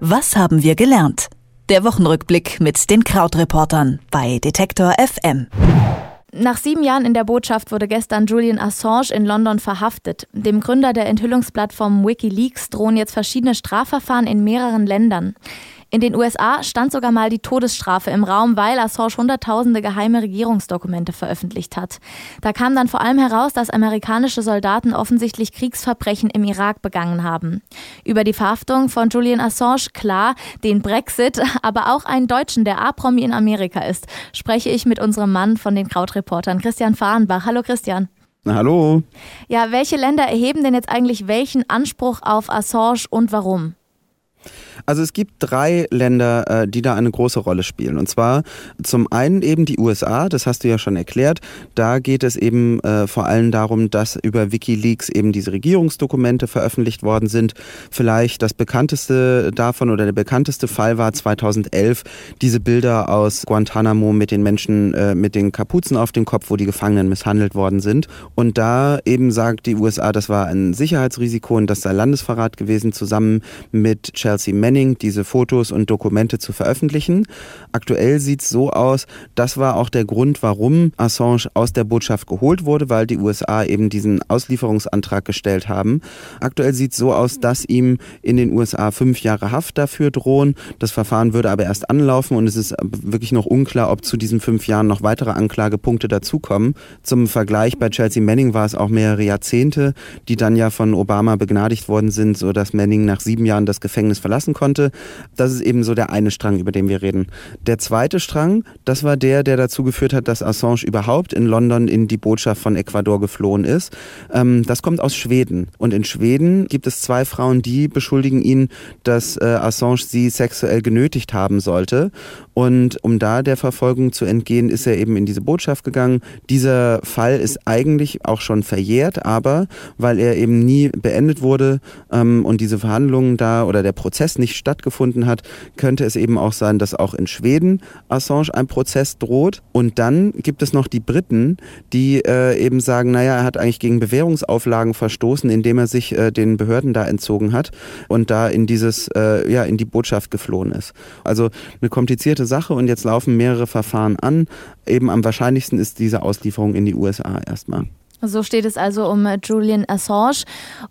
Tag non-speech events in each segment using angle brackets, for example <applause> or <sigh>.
Was haben wir gelernt? Der Wochenrückblick mit den Krautreportern bei Detektor FM. Nach sieben Jahren in der Botschaft wurde gestern Julian Assange in London verhaftet. Dem Gründer der Enthüllungsplattform Wikileaks drohen jetzt verschiedene Strafverfahren in mehreren Ländern. In den USA stand sogar mal die Todesstrafe im Raum, weil Assange hunderttausende geheime Regierungsdokumente veröffentlicht hat. Da kam dann vor allem heraus, dass amerikanische Soldaten offensichtlich Kriegsverbrechen im Irak begangen haben. Über die Verhaftung von Julian Assange, klar, den Brexit, <laughs> aber auch einen Deutschen, der A-Promi in Amerika ist, spreche ich mit unserem Mann von den Krautreportern, Christian Fahrenbach. Hallo Christian. Na, hallo. Ja, welche Länder erheben denn jetzt eigentlich welchen Anspruch auf Assange und warum? Also es gibt drei Länder, äh, die da eine große Rolle spielen. Und zwar zum einen eben die USA, das hast du ja schon erklärt. Da geht es eben äh, vor allem darum, dass über Wikileaks eben diese Regierungsdokumente veröffentlicht worden sind. Vielleicht das bekannteste davon oder der bekannteste Fall war 2011 diese Bilder aus Guantanamo mit den Menschen äh, mit den Kapuzen auf dem Kopf, wo die Gefangenen misshandelt worden sind. Und da eben sagt die USA, das war ein Sicherheitsrisiko und das sei Landesverrat gewesen, zusammen mit Chelsea Manning Manning diese Fotos und Dokumente zu veröffentlichen. Aktuell sieht es so aus, das war auch der Grund, warum Assange aus der Botschaft geholt wurde, weil die USA eben diesen Auslieferungsantrag gestellt haben. Aktuell sieht es so aus, dass ihm in den USA fünf Jahre Haft dafür drohen. Das Verfahren würde aber erst anlaufen und es ist wirklich noch unklar, ob zu diesen fünf Jahren noch weitere Anklagepunkte dazukommen. Zum Vergleich bei Chelsea Manning war es auch mehrere Jahrzehnte, die dann ja von Obama begnadigt worden sind, sodass Manning nach sieben Jahren das Gefängnis verlassen konnte. Das ist eben so der eine Strang, über den wir reden. Der zweite Strang, das war der, der dazu geführt hat, dass Assange überhaupt in London in die Botschaft von Ecuador geflohen ist. Ähm, das kommt aus Schweden. Und in Schweden gibt es zwei Frauen, die beschuldigen ihn, dass äh, Assange sie sexuell genötigt haben sollte. Und um da der Verfolgung zu entgehen, ist er eben in diese Botschaft gegangen. Dieser Fall ist eigentlich auch schon verjährt, aber weil er eben nie beendet wurde ähm, und diese Verhandlungen da oder der Prozess nicht stattgefunden hat, könnte es eben auch sein, dass auch in Schweden Assange ein Prozess droht. Und dann gibt es noch die Briten, die äh, eben sagen, naja, er hat eigentlich gegen Bewährungsauflagen verstoßen, indem er sich äh, den Behörden da entzogen hat und da in dieses, äh, ja, in die Botschaft geflohen ist. Also eine komplizierte Sache und jetzt laufen mehrere Verfahren an. Eben am wahrscheinlichsten ist diese Auslieferung in die USA erstmal. So steht es also um äh, Julian Assange.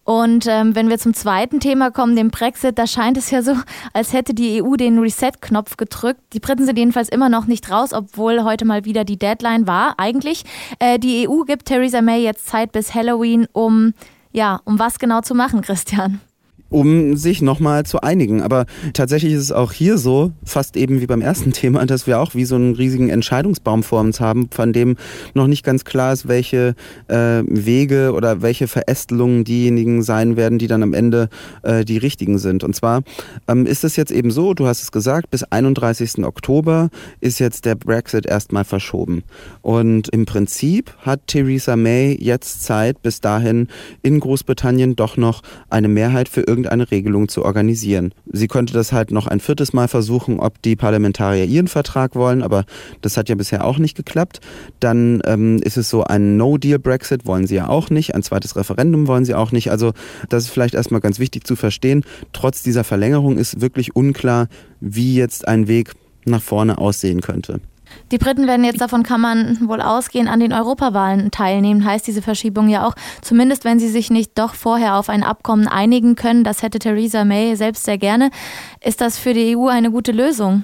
Und ähm, wenn wir zum zweiten Thema kommen, dem Brexit, da scheint es ja so, als hätte die EU den Reset-Knopf gedrückt. Die Briten sind jedenfalls immer noch nicht raus, obwohl heute mal wieder die Deadline war. Eigentlich, äh, die EU gibt Theresa May jetzt Zeit bis Halloween, um, ja, um was genau zu machen, Christian um sich nochmal zu einigen. Aber tatsächlich ist es auch hier so, fast eben wie beim ersten <laughs> Thema, dass wir auch wie so einen riesigen Entscheidungsbaum vor uns haben, von dem noch nicht ganz klar ist, welche äh, Wege oder welche Verästelungen diejenigen sein werden, die dann am Ende äh, die richtigen sind. Und zwar ähm, ist es jetzt eben so, du hast es gesagt, bis 31. Oktober ist jetzt der Brexit erstmal verschoben. Und im Prinzip hat Theresa May jetzt Zeit, bis dahin in Großbritannien doch noch eine Mehrheit für irgendeine Regelung zu organisieren. Sie könnte das halt noch ein viertes Mal versuchen, ob die Parlamentarier ihren Vertrag wollen, aber das hat ja bisher auch nicht geklappt. Dann ähm, ist es so, ein No-Deal-Brexit wollen sie ja auch nicht, ein zweites Referendum wollen sie auch nicht. Also das ist vielleicht erstmal ganz wichtig zu verstehen. Trotz dieser Verlängerung ist wirklich unklar, wie jetzt ein Weg nach vorne aussehen könnte. Die Briten werden jetzt, davon kann man wohl ausgehen, an den Europawahlen teilnehmen. Heißt diese Verschiebung ja auch, zumindest wenn sie sich nicht doch vorher auf ein Abkommen einigen können, das hätte Theresa May selbst sehr gerne, ist das für die EU eine gute Lösung?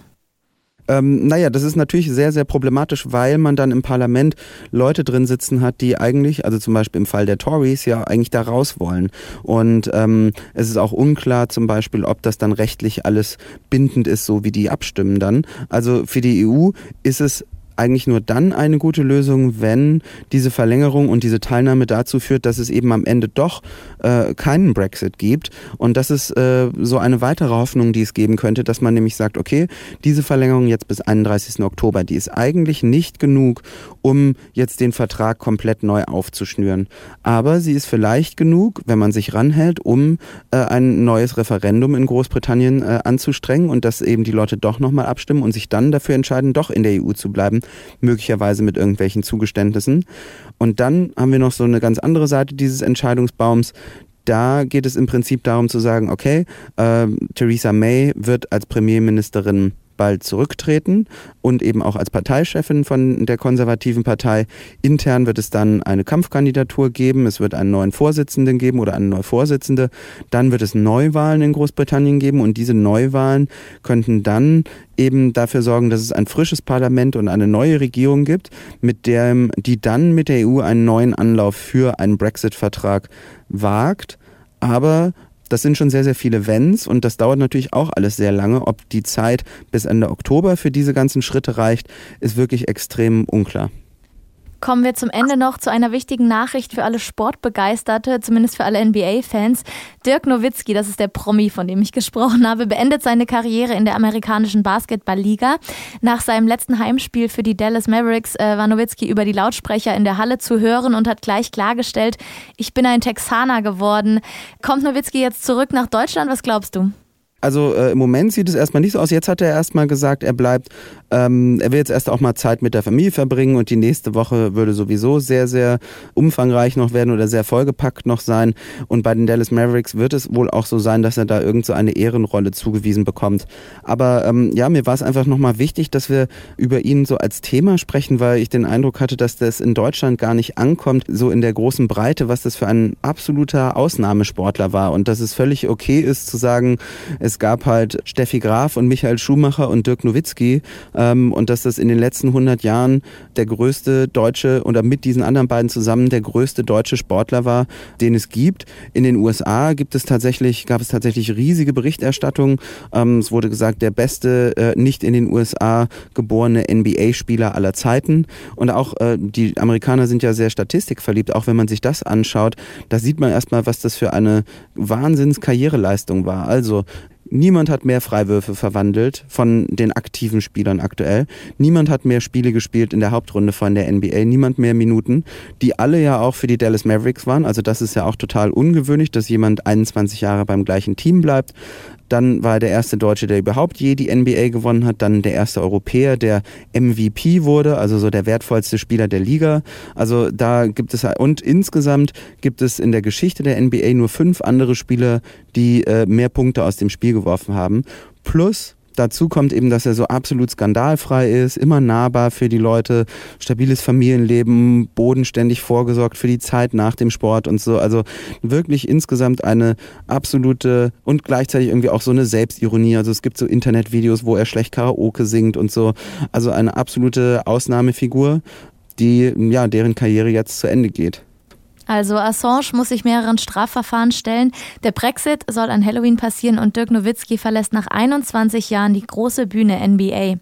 Ähm, naja, das ist natürlich sehr, sehr problematisch, weil man dann im Parlament Leute drin sitzen hat, die eigentlich, also zum Beispiel im Fall der Tories, ja eigentlich da raus wollen. Und ähm, es ist auch unklar zum Beispiel, ob das dann rechtlich alles bindend ist, so wie die abstimmen dann. Also für die EU ist es eigentlich nur dann eine gute Lösung, wenn diese Verlängerung und diese Teilnahme dazu führt, dass es eben am Ende doch äh, keinen Brexit gibt. Und das ist äh, so eine weitere Hoffnung, die es geben könnte, dass man nämlich sagt, okay, diese Verlängerung jetzt bis 31. Oktober, die ist eigentlich nicht genug, um jetzt den Vertrag komplett neu aufzuschnüren. Aber sie ist vielleicht genug, wenn man sich ranhält, um äh, ein neues Referendum in Großbritannien äh, anzustrengen und dass eben die Leute doch nochmal abstimmen und sich dann dafür entscheiden, doch in der EU zu bleiben möglicherweise mit irgendwelchen Zugeständnissen. Und dann haben wir noch so eine ganz andere Seite dieses Entscheidungsbaums. Da geht es im Prinzip darum zu sagen, okay, äh, Theresa May wird als Premierministerin bald zurücktreten und eben auch als Parteichefin von der konservativen Partei. Intern wird es dann eine Kampfkandidatur geben, es wird einen neuen Vorsitzenden geben oder eine neue Vorsitzende. Dann wird es Neuwahlen in Großbritannien geben und diese Neuwahlen könnten dann eben dafür sorgen, dass es ein frisches Parlament und eine neue Regierung gibt, mit der die dann mit der EU einen neuen Anlauf für einen Brexit-Vertrag wagt. Aber das sind schon sehr, sehr viele Wenns und das dauert natürlich auch alles sehr lange. Ob die Zeit bis Ende Oktober für diese ganzen Schritte reicht, ist wirklich extrem unklar. Kommen wir zum Ende noch zu einer wichtigen Nachricht für alle Sportbegeisterte, zumindest für alle NBA-Fans. Dirk Nowitzki, das ist der Promi, von dem ich gesprochen habe, beendet seine Karriere in der amerikanischen Basketballliga. Nach seinem letzten Heimspiel für die Dallas Mavericks äh, war Nowitzki über die Lautsprecher in der Halle zu hören und hat gleich klargestellt, ich bin ein Texaner geworden. Kommt Nowitzki jetzt zurück nach Deutschland? Was glaubst du? Also äh, im Moment sieht es erstmal nicht so aus. Jetzt hat er erstmal gesagt, er bleibt. Ähm, er will jetzt erst auch mal Zeit mit der Familie verbringen und die nächste Woche würde sowieso sehr, sehr umfangreich noch werden oder sehr vollgepackt noch sein. Und bei den Dallas Mavericks wird es wohl auch so sein, dass er da irgend so eine Ehrenrolle zugewiesen bekommt. Aber ähm, ja, mir war es einfach nochmal wichtig, dass wir über ihn so als Thema sprechen, weil ich den Eindruck hatte, dass das in Deutschland gar nicht ankommt, so in der großen Breite, was das für ein absoluter Ausnahmesportler war und dass es völlig okay ist zu sagen, es gab halt Steffi Graf und Michael Schumacher und Dirk Nowitzki ähm, und dass das in den letzten 100 Jahren der größte deutsche oder mit diesen anderen beiden zusammen der größte deutsche Sportler war, den es gibt. In den USA gibt es tatsächlich, gab es tatsächlich riesige Berichterstattung. Ähm, es wurde gesagt, der beste äh, nicht in den USA geborene NBA-Spieler aller Zeiten. Und auch äh, die Amerikaner sind ja sehr statistikverliebt, auch wenn man sich das anschaut, da sieht man erstmal, was das für eine Wahnsinns-Karriereleistung war. Also Niemand hat mehr Freiwürfe verwandelt von den aktiven Spielern aktuell. Niemand hat mehr Spiele gespielt in der Hauptrunde von der NBA. Niemand mehr Minuten, die alle ja auch für die Dallas Mavericks waren. Also das ist ja auch total ungewöhnlich, dass jemand 21 Jahre beim gleichen Team bleibt. Dann war er der erste Deutsche, der überhaupt je die NBA gewonnen hat. Dann der erste Europäer, der MVP wurde, also so der wertvollste Spieler der Liga. Also da gibt es und insgesamt gibt es in der Geschichte der NBA nur fünf andere Spieler, die äh, mehr Punkte aus dem Spiel geworfen haben. Plus Dazu kommt eben, dass er so absolut skandalfrei ist, immer nahbar für die Leute, stabiles Familienleben, bodenständig vorgesorgt für die Zeit nach dem Sport und so. Also wirklich insgesamt eine absolute und gleichzeitig irgendwie auch so eine Selbstironie. Also es gibt so Internetvideos, wo er schlecht Karaoke singt und so. Also eine absolute Ausnahmefigur, die, ja, deren Karriere jetzt zu Ende geht. Also Assange muss sich mehreren Strafverfahren stellen. Der Brexit soll an Halloween passieren und Dirk Nowitzki verlässt nach 21 Jahren die große Bühne NBA.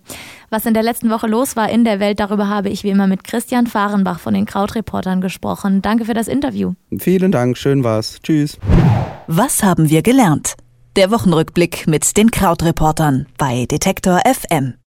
Was in der letzten Woche los war in der Welt, darüber habe ich wie immer mit Christian Fahrenbach von den Krautreportern gesprochen. Danke für das Interview. Vielen Dank, schön war's. Tschüss. Was haben wir gelernt? Der Wochenrückblick mit den Krautreportern bei Detektor FM.